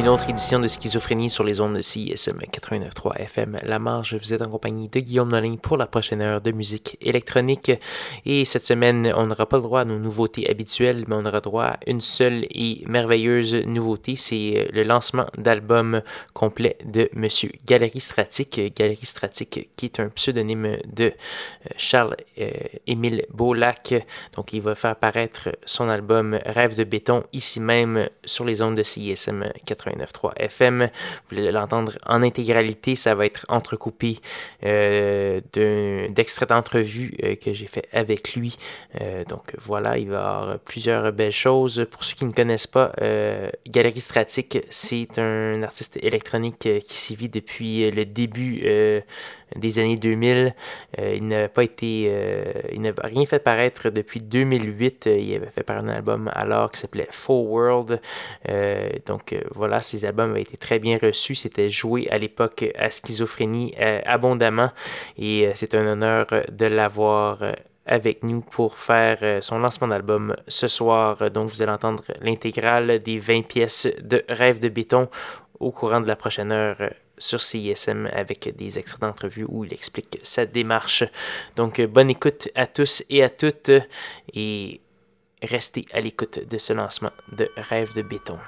une autre édition de Schizophrénie sur les ondes de CISM 89.3 FM. La Marge, vous êtes en compagnie de Guillaume Nolin pour la prochaine heure de musique électronique. Et cette semaine, on n'aura pas le droit à nos nouveautés habituelles, mais on aura droit à une seule et merveilleuse nouveauté. C'est euh, le lancement d'album complet de Monsieur Galerie Stratique. Galerie Stratique, qui est un pseudonyme de euh, Charles-Émile euh, Beaulac. Donc, il va faire paraître son album Rêve de béton ici même sur les ondes de CISM 89.3 FM. Vous voulez l'entendre en intégralité, ça va être entrecoupé euh, d'extraits d'entrevue euh, que j'ai fait avec lui. Euh, donc voilà, il va y avoir plusieurs belles choses. Pour ceux qui ne connaissent pas, Galerie Stratique, c'est un artiste électronique qui s'y vit depuis le début des années 2000. il n'a pas été, il n'a rien fait paraître depuis 2008. il avait fait paraître un album alors qui s'appelait Full World. donc voilà, ces albums avaient été très bien reçus. C'était joué à l'époque à Schizophrénie euh, abondamment et euh, c'est un honneur de l'avoir euh, avec nous pour faire son lancement d'album ce soir. Donc vous allez entendre l'intégrale des 20 pièces de Rêve de béton au courant de la prochaine heure sur CISM avec des extraits d'entrevue où il explique sa démarche. Donc bonne écoute à tous et à toutes et restez à l'écoute de ce lancement de Rêve de béton.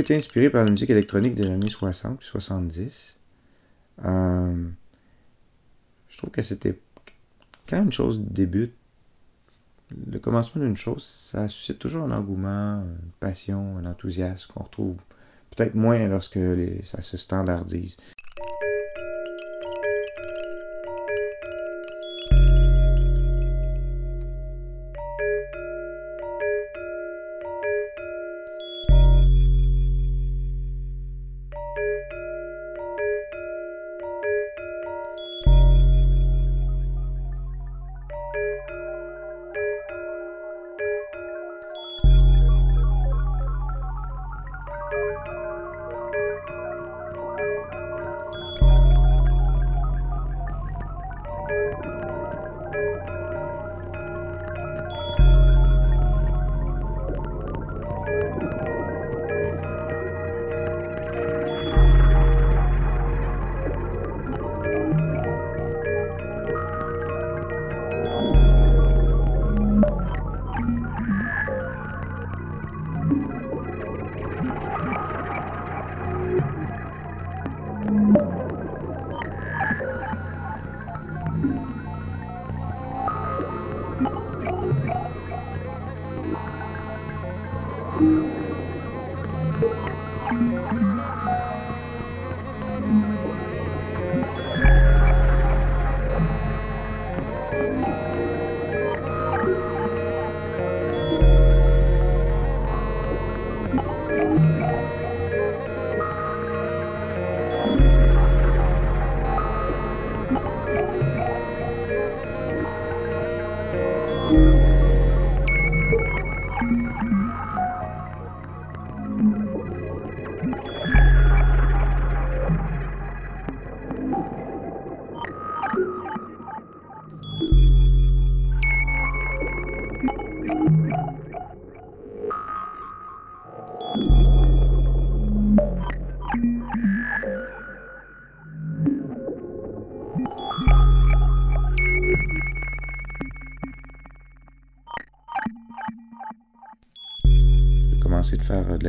Été inspiré par la musique électronique des années 60 70. Euh, je trouve que c'était quand une chose débute, le commencement d'une chose, ça suscite toujours un engouement, une passion, un enthousiasme qu'on retrouve peut-être moins lorsque ça se standardise.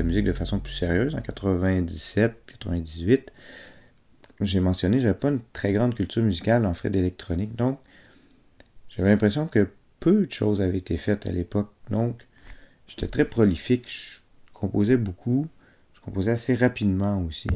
De façon plus sérieuse en 97, 98. J'ai mentionné, j'avais pas une très grande culture musicale en fait d'électronique, donc j'avais l'impression que peu de choses avaient été faites à l'époque. Donc j'étais très prolifique, je composais beaucoup, je composais assez rapidement aussi.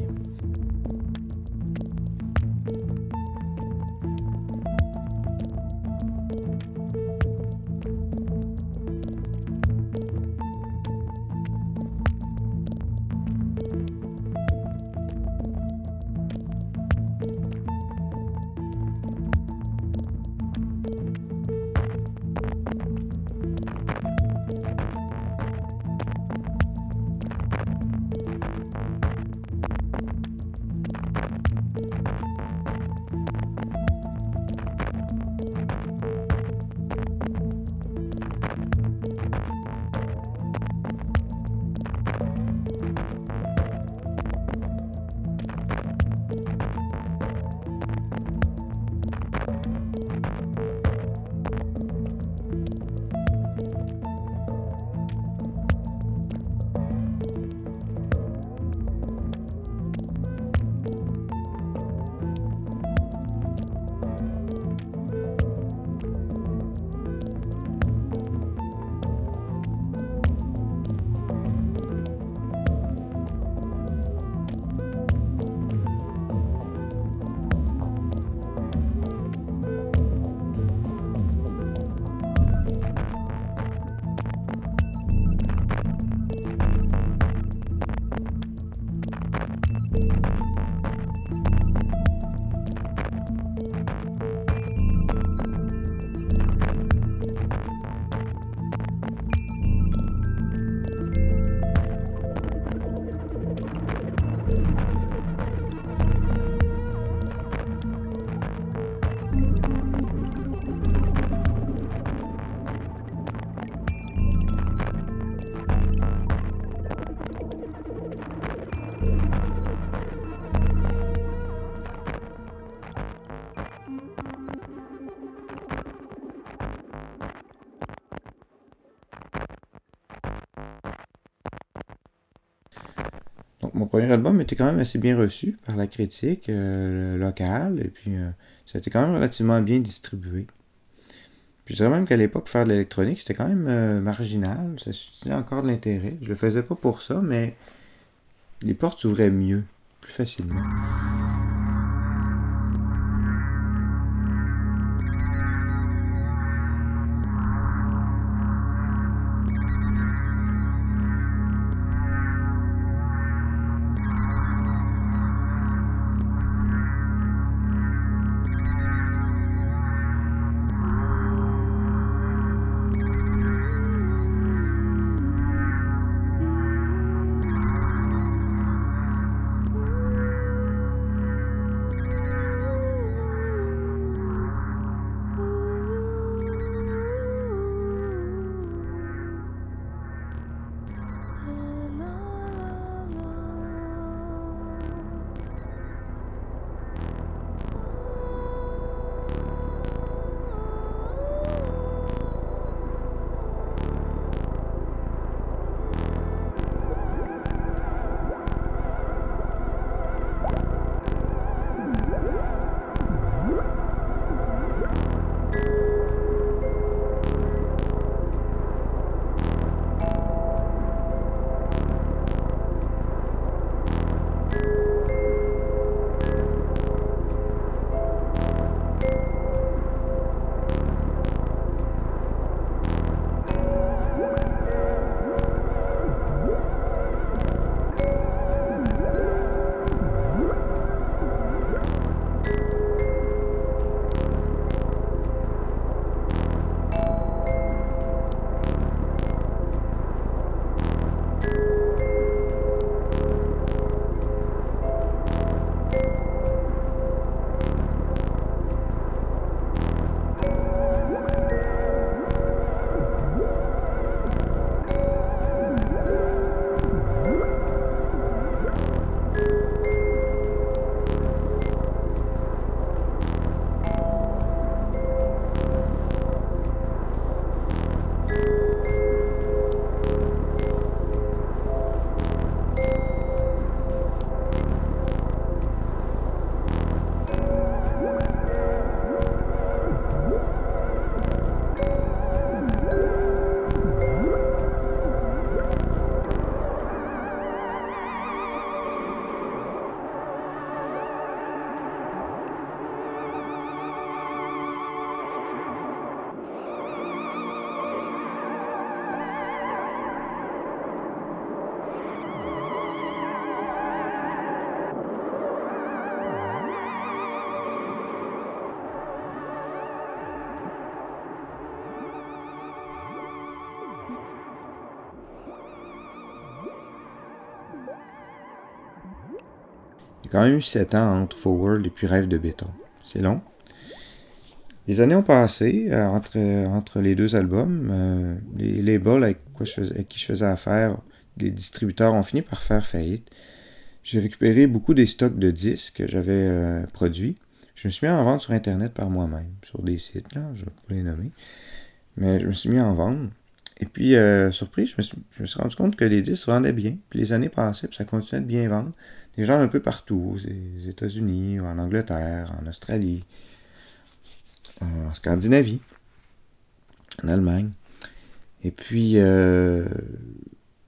Premier album était quand même assez bien reçu par la critique euh, locale, et puis euh, ça a été quand même relativement bien distribué. Puis je dirais même qu'à l'époque, faire de l'électronique, c'était quand même euh, marginal, ça suscitait encore de l'intérêt. Je le faisais pas pour ça, mais les portes s'ouvraient mieux, plus facilement. Il y a quand même eu 7 ans entre Forward et puis Rêve de béton. C'est long. Les années ont passé euh, entre, entre les deux albums. Euh, les labels avec, quoi avec qui je faisais affaire, les distributeurs ont fini par faire faillite. J'ai récupéré beaucoup des stocks de disques que j'avais euh, produits. Je me suis mis en vente sur Internet par moi-même, sur des sites, là, je ne vais pas les nommer. Mais je me suis mis en vente. Et puis, surpris, je me, suis, je me, suis, rendu compte que les disques vendaient bien. Puis les années passaient, puis ça continuait de bien vendre. Des gens un peu partout, aux États-Unis, en Angleterre, en Australie en Scandinavie, en Allemagne. Et puis, euh,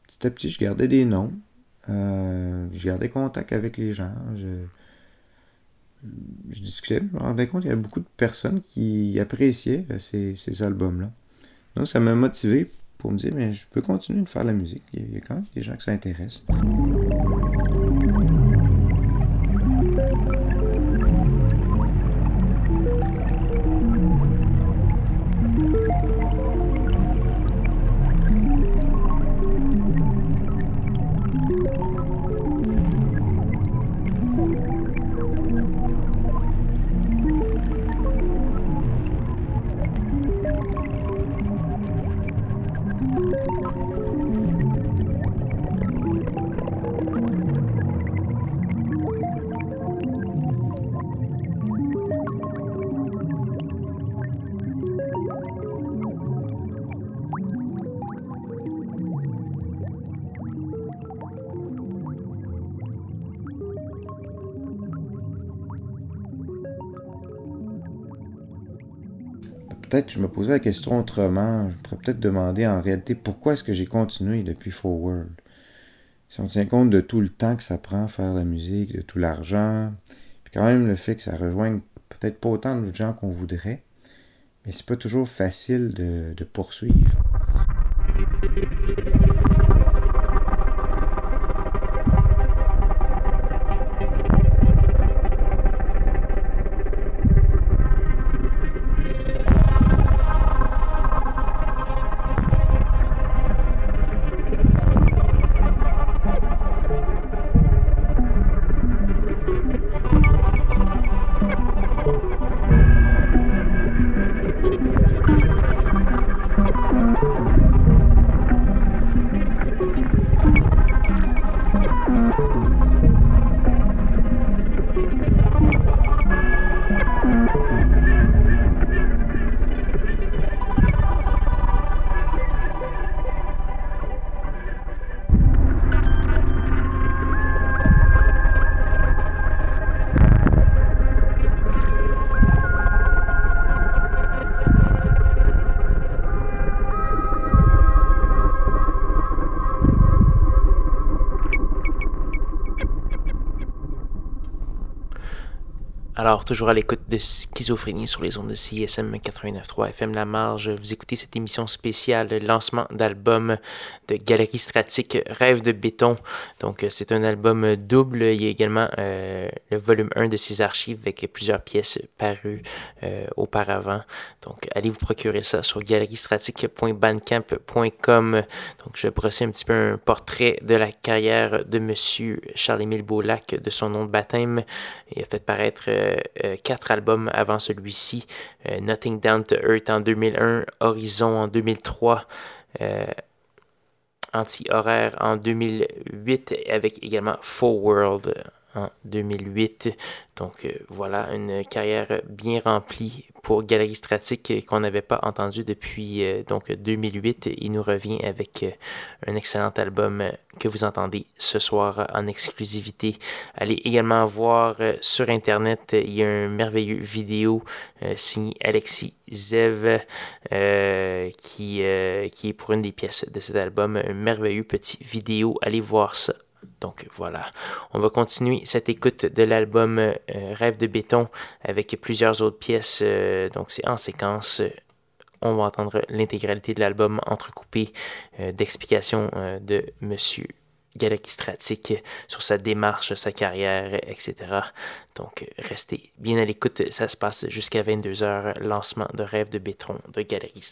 petit à petit, je gardais des noms. Euh, je gardais contact avec les gens. Je, discutais. Je me rendais compte qu'il y avait beaucoup de personnes qui appréciaient euh, ces, ces albums-là. Donc, ça m'a motivé pour me dire, mais je peux continuer de faire la musique. Il y a quand même des gens qui s'intéressent. Peut-être je me poserais la question autrement. Je pourrais peut-être demander en réalité pourquoi est-ce que j'ai continué depuis Forward? Si on tient compte de tout le temps que ça prend à faire la musique, de tout l'argent, puis quand même le fait que ça rejoigne peut-être pas autant de gens qu'on voudrait, mais c'est pas toujours facile de, de poursuivre. Alors, toujours à l'écoute de Schizophrénie sur les ondes de CISM 89.3 FM La Marge, vous écoutez cette émission spéciale lancement d'album de Galerie Stratique Rêve de béton. Donc, euh, c'est un album double. Il y a également euh, le volume 1 de ses archives avec plusieurs pièces parues euh, auparavant. Donc, allez vous procurer ça sur galeriestratique.bandcamp.com. Donc, je brossais un petit peu un portrait de la carrière de Monsieur Charles-Émile Beaulac, de son nom de baptême. Il a fait paraître quatre albums avant celui-ci. Euh, Nothing Down to Earth en 2001, Horizon en 2003. Euh, Anti-horaire en 2008 avec également Full World en 2008. Donc voilà, une carrière bien remplie pour Galerie Stratique qu'on n'avait pas entendu depuis euh, donc 2008. Il nous revient avec euh, un excellent album que vous entendez ce soir en exclusivité. Allez également voir euh, sur Internet, il y a un merveilleux vidéo signé Alexis Zev qui, qui est pour une des pièces de cet album. Un merveilleux petit vidéo. Allez voir ça donc voilà, on va continuer cette écoute de l'album euh, Rêve de béton avec plusieurs autres pièces. Euh, donc c'est en séquence. On va entendre l'intégralité de l'album entrecoupé euh, d'explications de Monsieur Galaxistratique sur sa démarche, sa carrière, etc. Donc restez bien à l'écoute, ça se passe jusqu'à 22h, lancement de Rêve de béton de Galerie.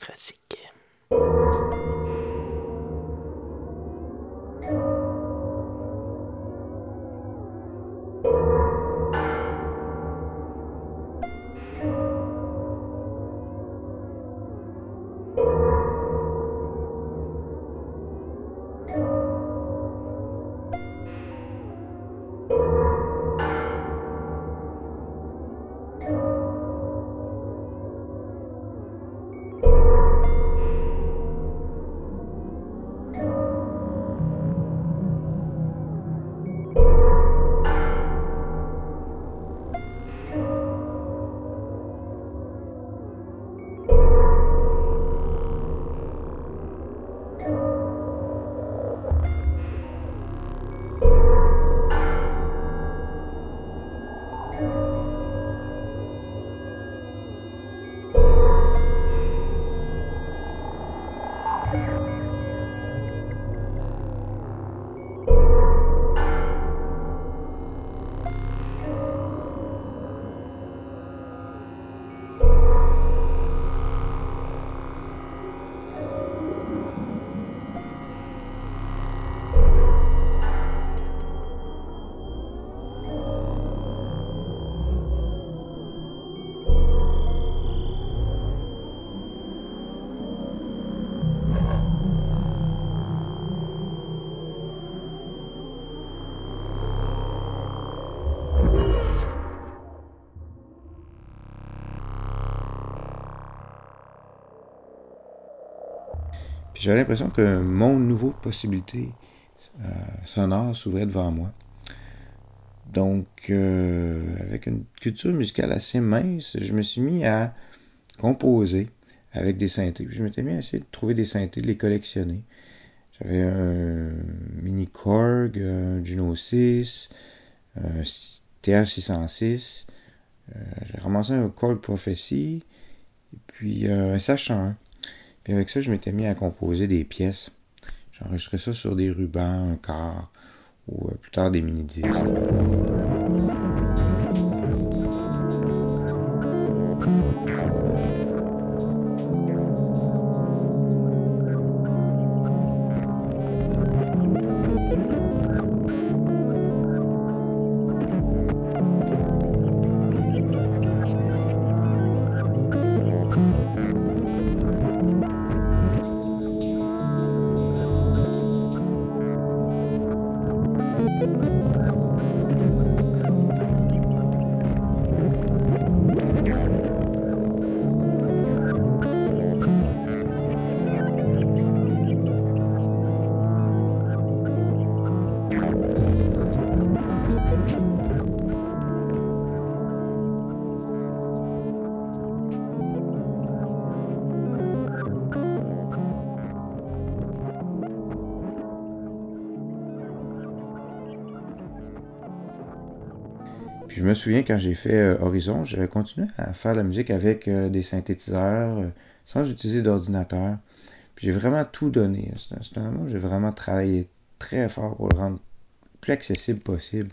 J'avais l'impression que mon nouveau possibilité euh, sonore s'ouvrait devant moi. Donc, euh, avec une culture musicale assez mince, je me suis mis à composer avec des synthés. je m'étais mis à essayer de trouver des synthés, de les collectionner. J'avais un Mini Korg, un Juno 6, un TR606. Euh, j'ai ramassé un Korg Prophecy, puis un Sachant. Puis avec ça, je m'étais mis à composer des pièces. J'enregistrais ça sur des rubans, un quart, ou euh, plus tard des mini-disques. Je me souviens quand j'ai fait euh, Horizon, j'avais continué à faire la musique avec euh, des synthétiseurs, euh, sans utiliser d'ordinateur. J'ai vraiment tout donné. C'est un moment où j'ai vraiment travaillé très fort pour le rendre plus accessible possible.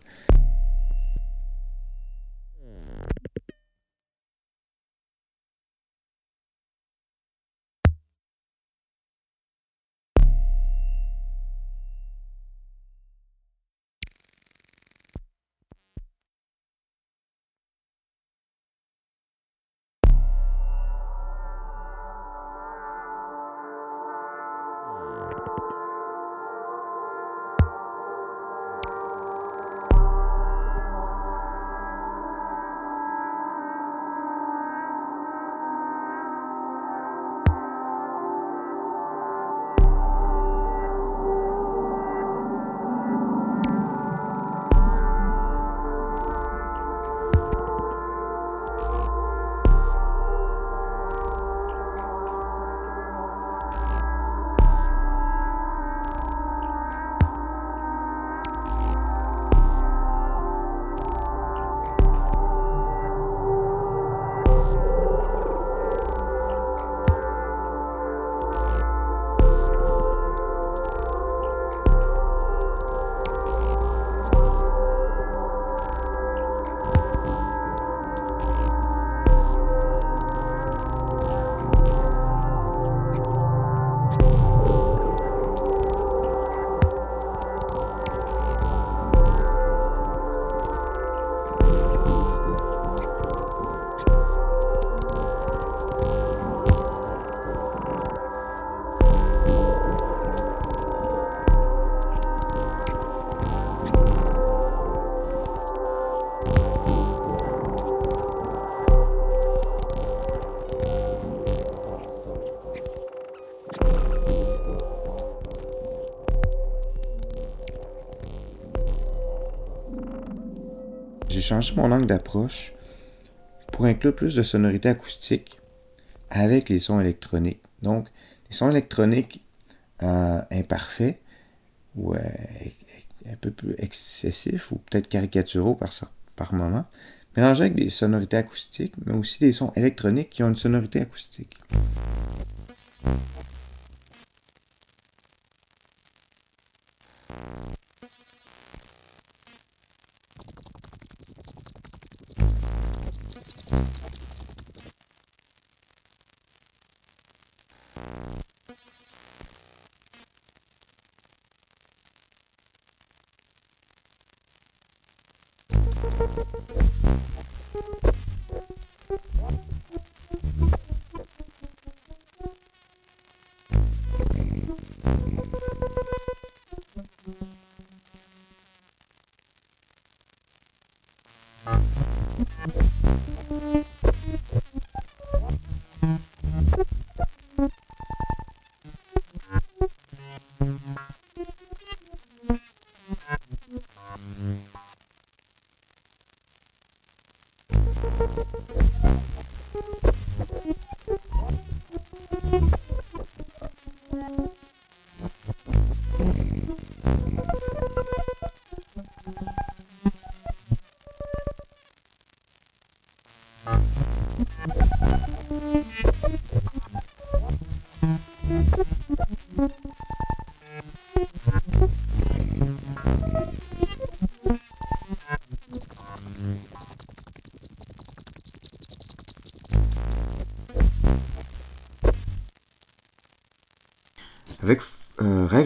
Changé mon angle d'approche pour inclure plus de sonorités acoustiques avec les sons électroniques. Donc, les sons électroniques euh, imparfaits ou euh, un peu plus excessifs ou peut-être caricaturaux par, par moment, mélangés avec des sonorités acoustiques, mais aussi des sons électroniques qui ont une sonorité acoustique.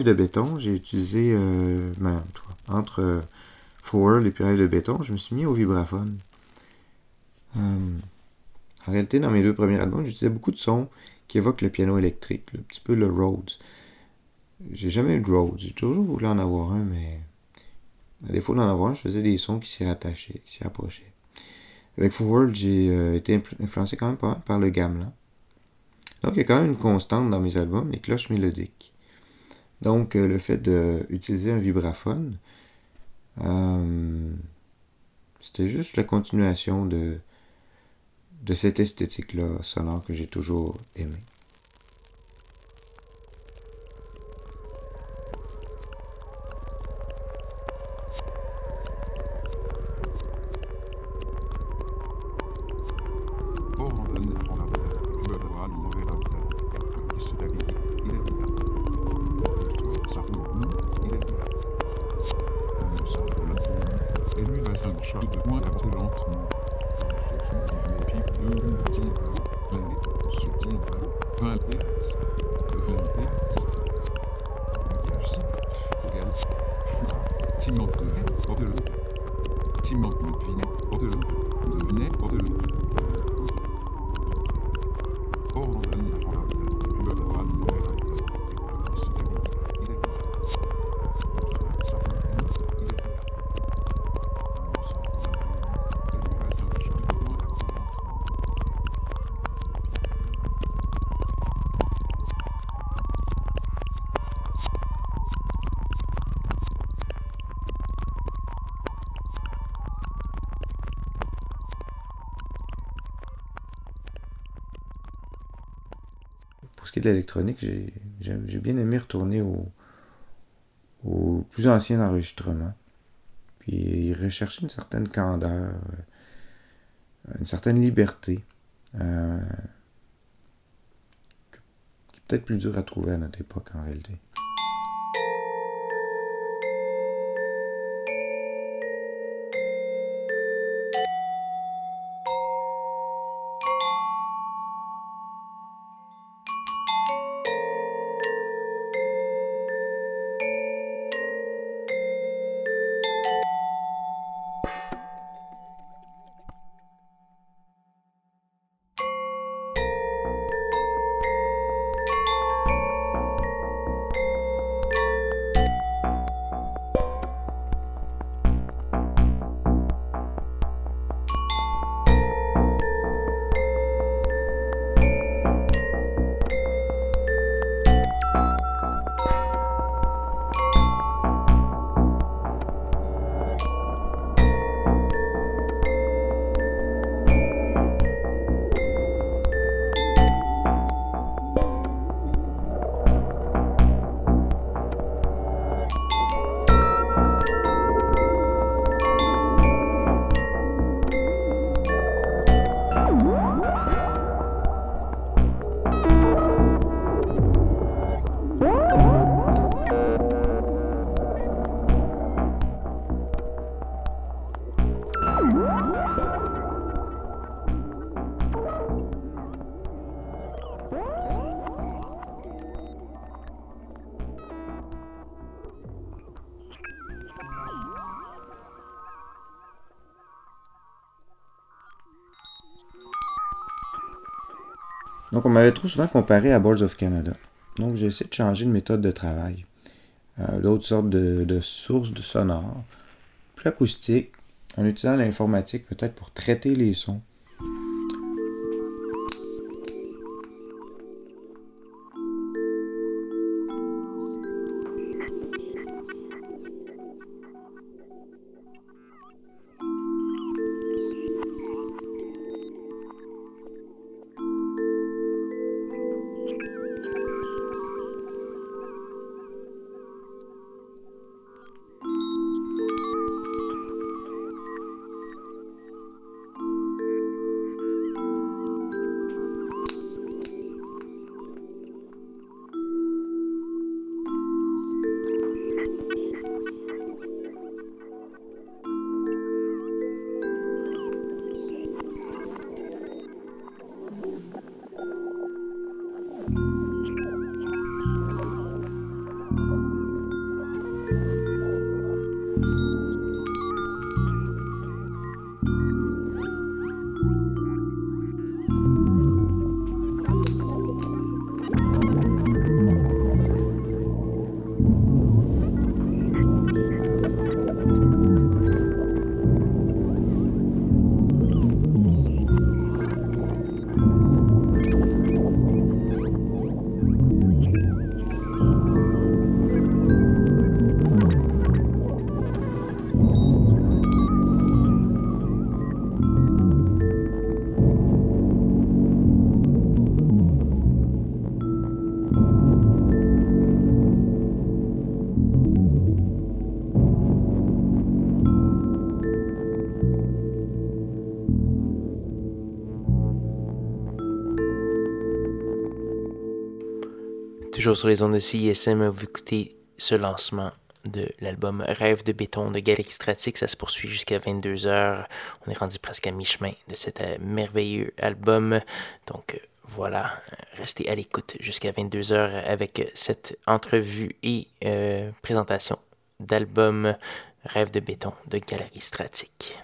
De béton, j'ai utilisé euh, ben, entre euh, Forward et puis Rêve de béton, je me suis mis au vibraphone. en réalité, dans mes deux premiers albums, j'utilisais beaucoup de sons qui évoquent le piano électrique, un petit peu le Rhodes. J'ai jamais eu de Rhodes, j'ai toujours voulu en avoir un, mais à défaut d'en avoir un, je faisais des sons qui s'y rattachaient, qui s'y approchaient. Avec Forward, j'ai été influencé quand même par, par le gamelan. Donc, il y a quand même une constante dans mes albums, les cloches mélodiques. Donc, euh, le fait d'utiliser un vibraphone, euh, c'était juste la continuation de, de cette esthétique-là sonore que j'ai toujours aimée. De l'électronique, j'ai bien aimé retourner au, au, plus ancien enregistrement. Puis rechercher une certaine candeur, euh, une certaine liberté. Euh, qui est peut-être plus dur à trouver à notre époque en réalité. M'avait trop souvent comparé à Boards of Canada. Donc, j'ai essayé de changer de méthode de travail. Euh, d'autres sortes de, sources de sonores, plus acoustiques, en utilisant l'informatique peut-être pour traiter les sons. Toujours sur les ondes de CISM, vous écoutez ce lancement de l'album Rêve de béton de Galerie Stratique. Ça se poursuit jusqu'à 22h. On est rendu presque à mi-chemin de cet euh, merveilleux album. Donc euh, voilà, restez à l'écoute jusqu'à 22h avec cette entrevue et euh, présentation d'album Rêve de béton de Galerie Stratique.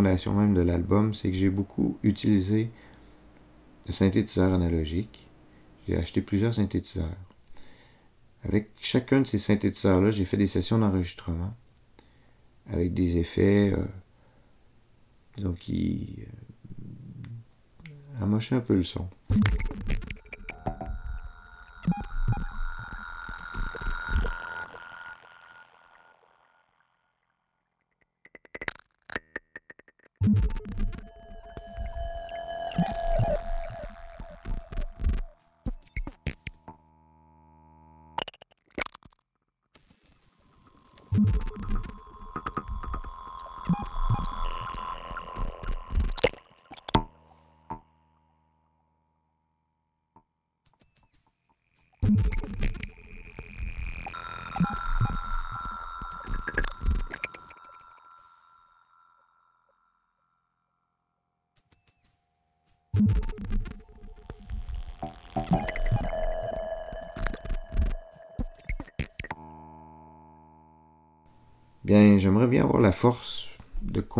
Même de l'album, c'est que j'ai beaucoup utilisé le synthétiseur analogique. J'ai acheté plusieurs synthétiseurs. Avec chacun de ces synthétiseurs-là, j'ai fait des sessions d'enregistrement avec des effets euh, donc qui euh, un peu le son.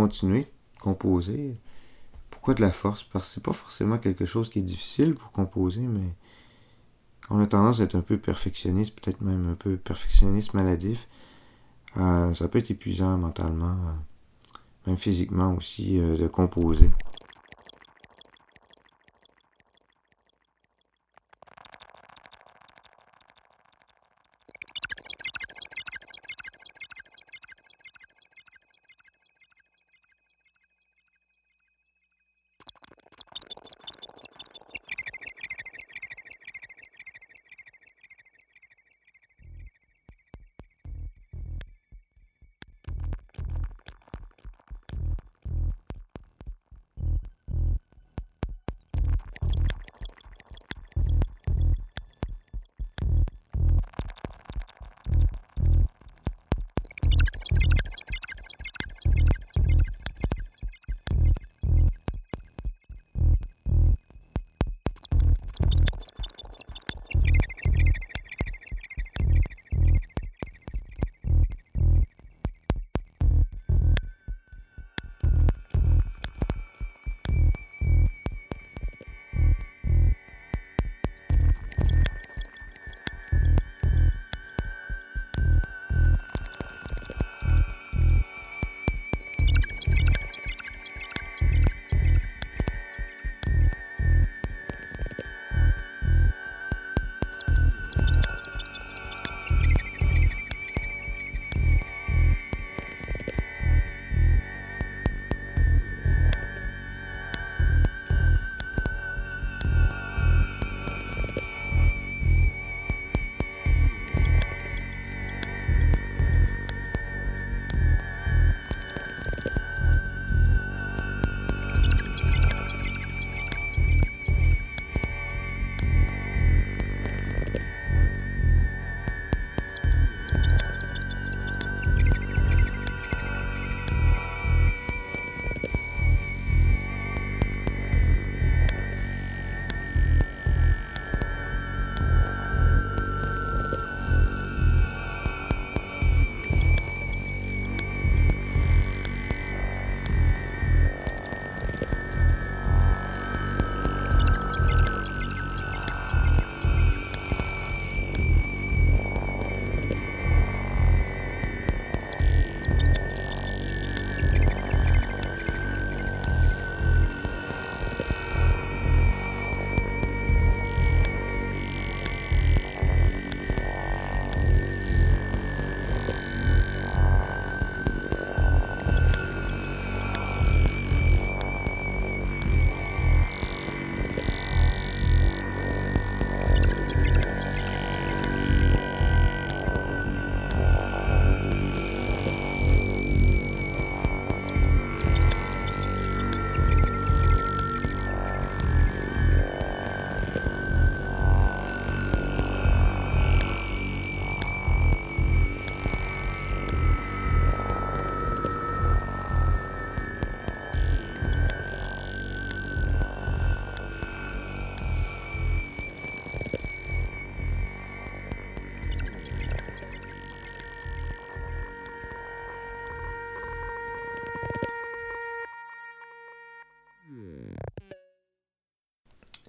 Continuer composer. Pourquoi de la force? Parce que c'est pas forcément quelque chose qui est difficile pour composer, mais on a tendance à être un peu perfectionniste, peut-être même un peu perfectionniste maladif. Euh, ça peut être épuisant mentalement, euh, même physiquement aussi, euh, de composer.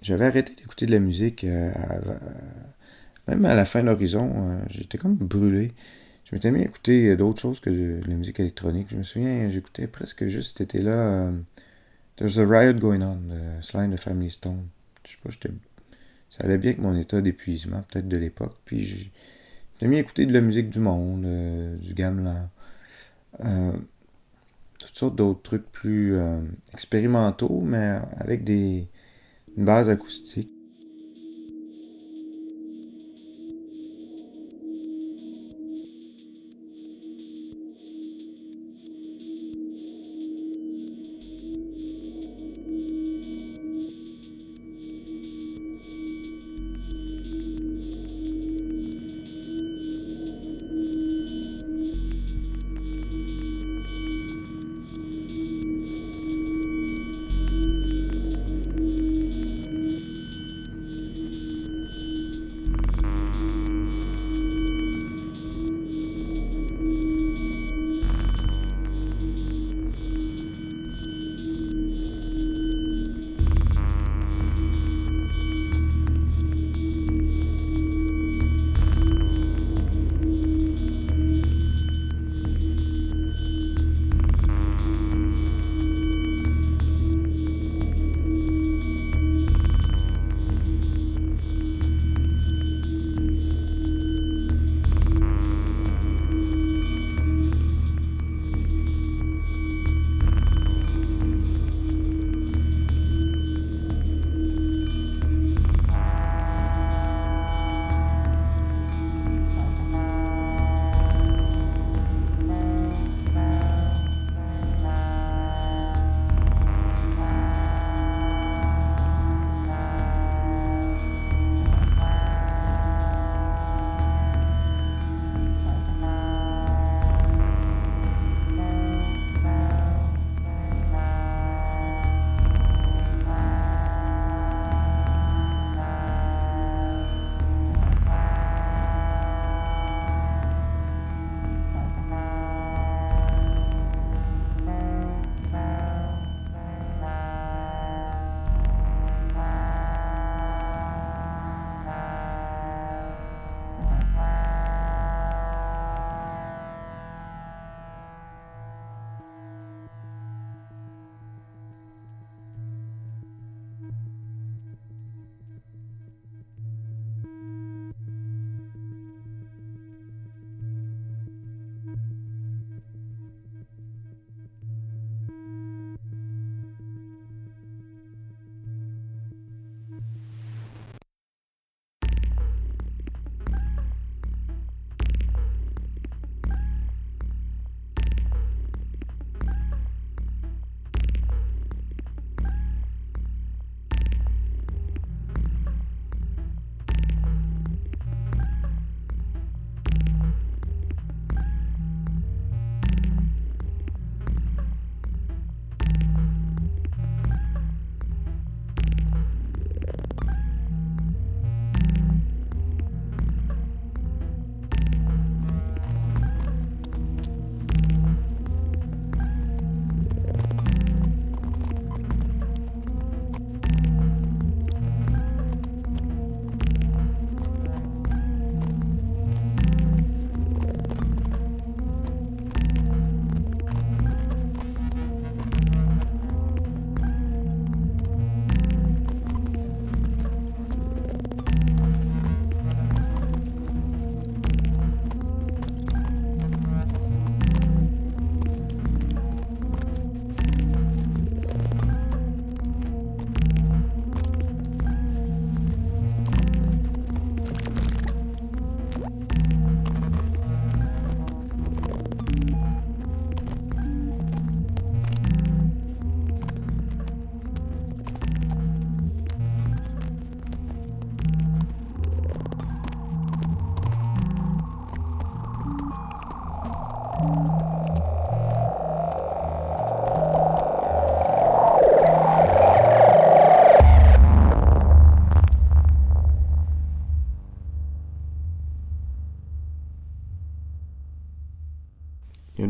J'avais arrêté d'écouter de la musique euh, même à la fin de l'horizon. Euh, j'étais comme brûlé. Je m'étais mis à écouter d'autres choses que de, la musique électronique. Je me souviens, j'écoutais presque juste cet été-là. Euh, There's a Riot Going On de Slime de Family Stone. Je sais pas, j'étais. Ça allait bien avec mon état d'épuisement, peut-être de l'époque. Puis j'ai mis à écouter de la musique du monde, du gamelan. toutes sortes d'autres trucs plus expérimentaux, mais avec des, base acoustique.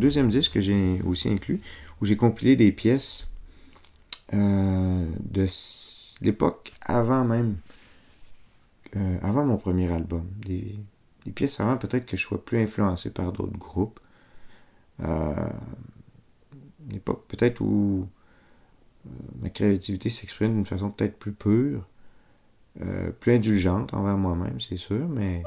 Deuxième disque que j'ai aussi inclus, où j'ai compilé des pièces euh, de l'époque avant même, euh, avant mon premier album. Des, pièces avant peut-être que je sois plus influencé par d'autres groupes. Euh, l'époque peut-être où ma créativité s'exprime d'une façon peut-être plus pure, plus indulgente envers moi-même, c'est sûr, mais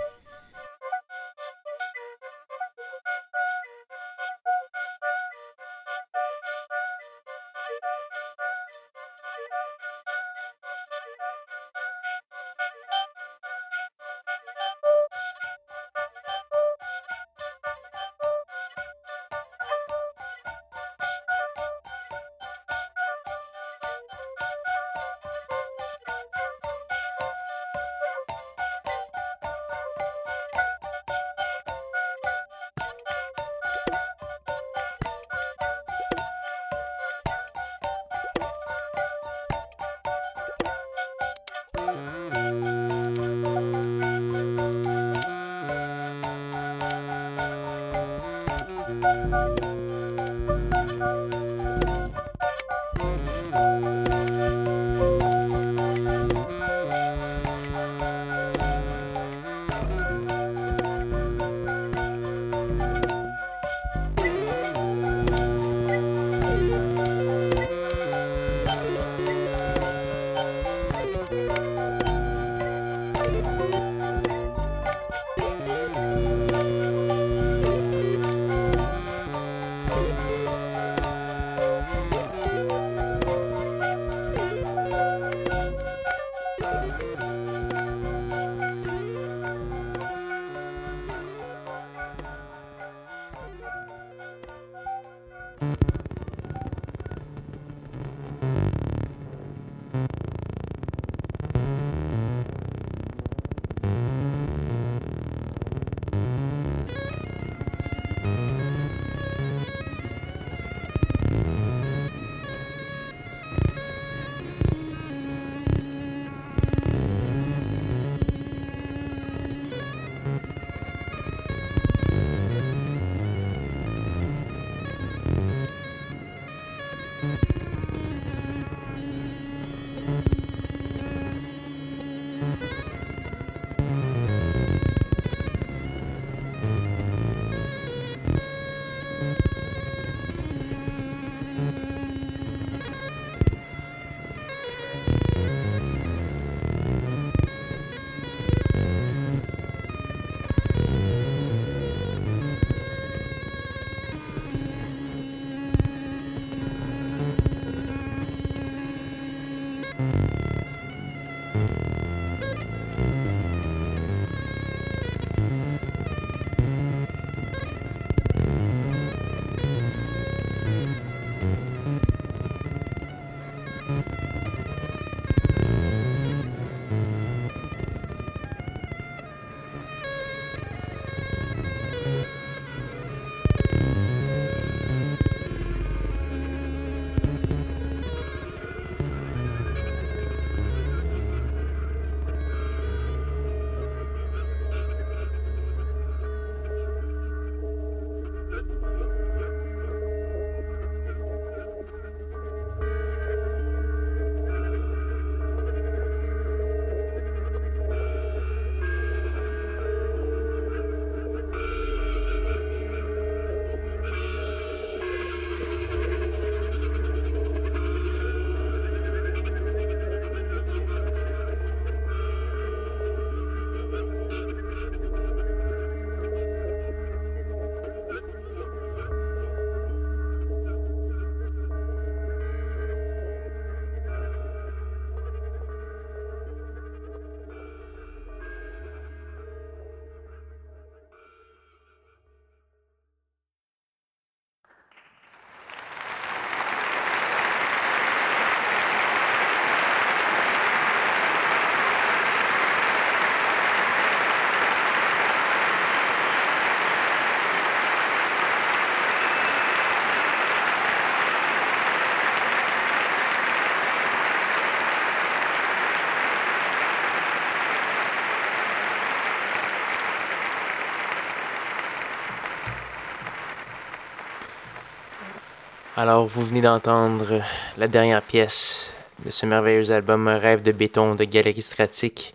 Alors, vous venez d'entendre la dernière pièce de ce merveilleux album Rêve de béton de Galerie Stratique.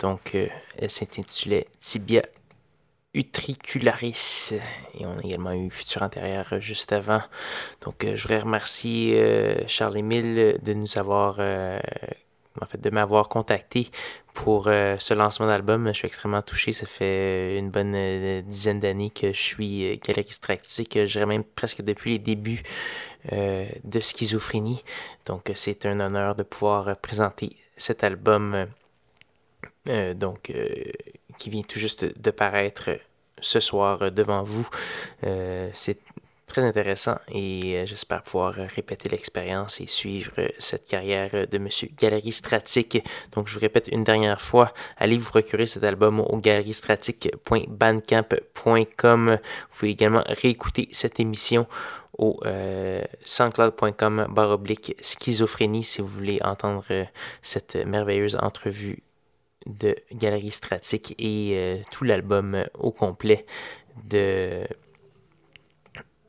Donc, euh, elle s'intitulait Tibia Utricularis. Et on a également eu Futur antérieur juste avant. Donc, euh, je voudrais remercier euh, Charles-Émile de nous avoir en fait, de m'avoir contacté pour euh, ce lancement d'album. Je suis extrêmement touché. Ça fait une bonne euh, dizaine d'années que je suis euh, que je même presque depuis les débuts euh, de Schizophrénie. Donc, c'est un honneur de pouvoir présenter cet album donc, qui vient tout juste de paraître ce soir devant vous. c'est très intéressant et euh, j'espère pouvoir euh, répéter l'expérience et suivre euh, cette carrière de Monsieur Galerie Stratique. Donc je vous répète une dernière fois, allez vous procurer cet album au galeriestratique.bandcamp.com. Vous pouvez également réécouter cette émission au euh, soundcloud.com baroblique schizophrénie si vous voulez entendre cette merveilleuse entrevue de Galerie Stratique et tout l'album au complet de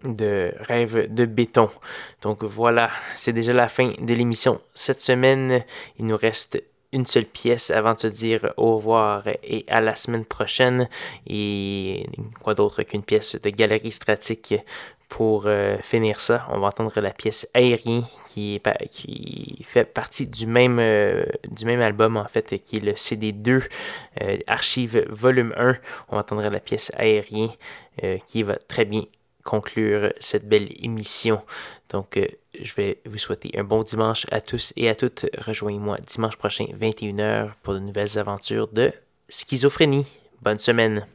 de rêve de béton. Donc voilà, c'est déjà la fin de l'émission. Cette semaine, il nous reste une seule pièce avant de se dire au revoir et à la semaine prochaine. Et quoi d'autre qu'une pièce de galerie stratique pour euh, finir ça, on va entendre la pièce Aérien qui, fait partie du même, euh, du même album en fait qui est le CD2 euh, Archive Volume 1. On va entendre la pièce Aérien qui va très bien conclure cette belle émission. Donc, euh, je vais vous souhaiter un bon dimanche à tous et à toutes. Rejoignez-moi dimanche prochain, 21h, pour de nouvelles aventures de schizophrénie. Bonne semaine.